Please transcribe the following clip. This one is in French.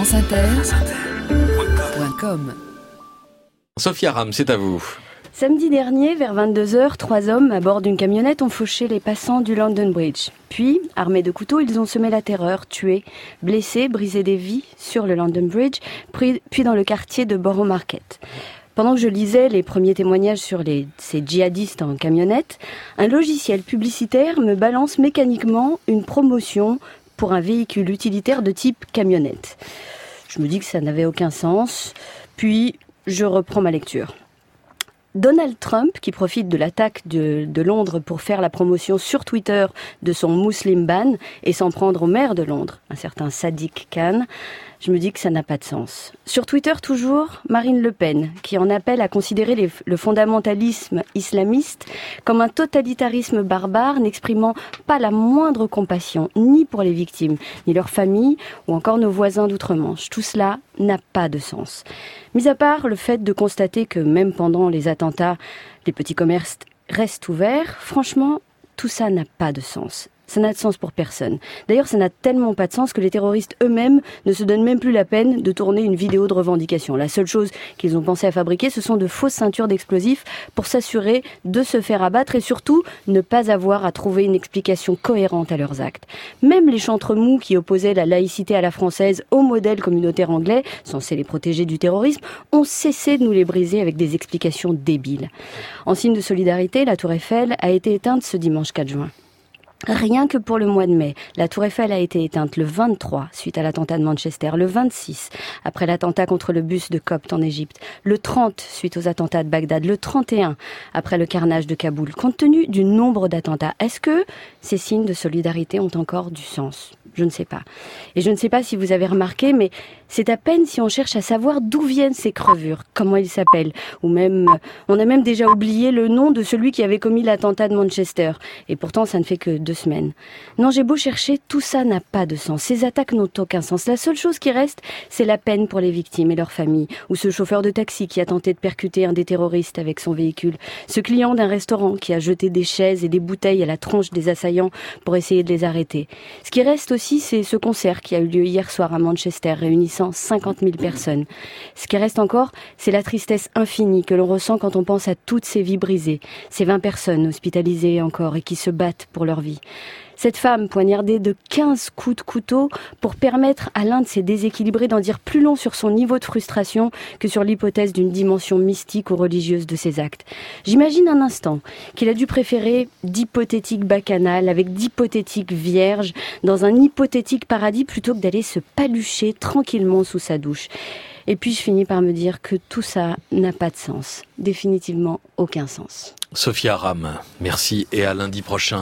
franceinter.com Sophia Ram, c'est à vous. Samedi dernier, vers 22h, trois hommes à bord d'une camionnette ont fauché les passants du London Bridge. Puis, armés de couteaux, ils ont semé la terreur, tué, blessé, brisé des vies sur le London Bridge, puis dans le quartier de Borough Market. Pendant que je lisais les premiers témoignages sur les, ces djihadistes en camionnette, un logiciel publicitaire me balance mécaniquement une promotion pour un véhicule utilitaire de type camionnette. Je me dis que ça n'avait aucun sens, puis je reprends ma lecture. Donald Trump, qui profite de l'attaque de, Londres pour faire la promotion sur Twitter de son Muslim ban et s'en prendre au maire de Londres, un certain Sadiq Khan, je me dis que ça n'a pas de sens. Sur Twitter toujours, Marine Le Pen, qui en appelle à considérer le fondamentalisme islamiste comme un totalitarisme barbare n'exprimant pas la moindre compassion, ni pour les victimes, ni leurs familles, ou encore nos voisins d'outre-Manche. Tout cela n'a pas de sens. Mis à part le fait de constater que même pendant les attentats, les petits commerces restent ouverts, franchement, tout ça n'a pas de sens ça n'a de sens pour personne. D'ailleurs, ça n'a tellement pas de sens que les terroristes eux-mêmes ne se donnent même plus la peine de tourner une vidéo de revendication. La seule chose qu'ils ont pensé à fabriquer, ce sont de fausses ceintures d'explosifs pour s'assurer de se faire abattre et surtout ne pas avoir à trouver une explication cohérente à leurs actes. Même les chantres mous qui opposaient la laïcité à la française au modèle communautaire anglais, censé les protéger du terrorisme, ont cessé de nous les briser avec des explications débiles. En signe de solidarité, la tour Eiffel a été éteinte ce dimanche 4 juin. Rien que pour le mois de mai, la tour Eiffel a été éteinte le 23 suite à l'attentat de Manchester, le 26 après l'attentat contre le bus de Copte en Égypte, le 30 suite aux attentats de Bagdad, le 31 après le carnage de Kaboul. Compte tenu du nombre d'attentats, est-ce que ces signes de solidarité ont encore du sens? Je ne sais pas. Et je ne sais pas si vous avez remarqué, mais c'est à peine si on cherche à savoir d'où viennent ces crevures, comment ils s'appellent, ou même on a même déjà oublié le nom de celui qui avait commis l'attentat de Manchester. Et pourtant, ça ne fait que semaines. Non, j'ai beau chercher, tout ça n'a pas de sens. Ces attaques n'ont aucun sens. La seule chose qui reste, c'est la peine pour les victimes et leurs familles. Ou ce chauffeur de taxi qui a tenté de percuter un des terroristes avec son véhicule. Ce client d'un restaurant qui a jeté des chaises et des bouteilles à la tronche des assaillants pour essayer de les arrêter. Ce qui reste aussi, c'est ce concert qui a eu lieu hier soir à Manchester, réunissant 50 000 personnes. Ce qui reste encore, c'est la tristesse infinie que l'on ressent quand on pense à toutes ces vies brisées, ces 20 personnes hospitalisées encore et qui se battent pour leur vie. Cette femme poignardée de 15 coups de couteau pour permettre à l'un de ces déséquilibrés d'en dire plus long sur son niveau de frustration que sur l'hypothèse d'une dimension mystique ou religieuse de ses actes. J'imagine un instant qu'il a dû préférer d'hypothétiques bacchanales avec d'hypothétiques vierges dans un hypothétique paradis plutôt que d'aller se palucher tranquillement sous sa douche. Et puis je finis par me dire que tout ça n'a pas de sens, définitivement aucun sens. Sophia Ram, merci et à lundi prochain.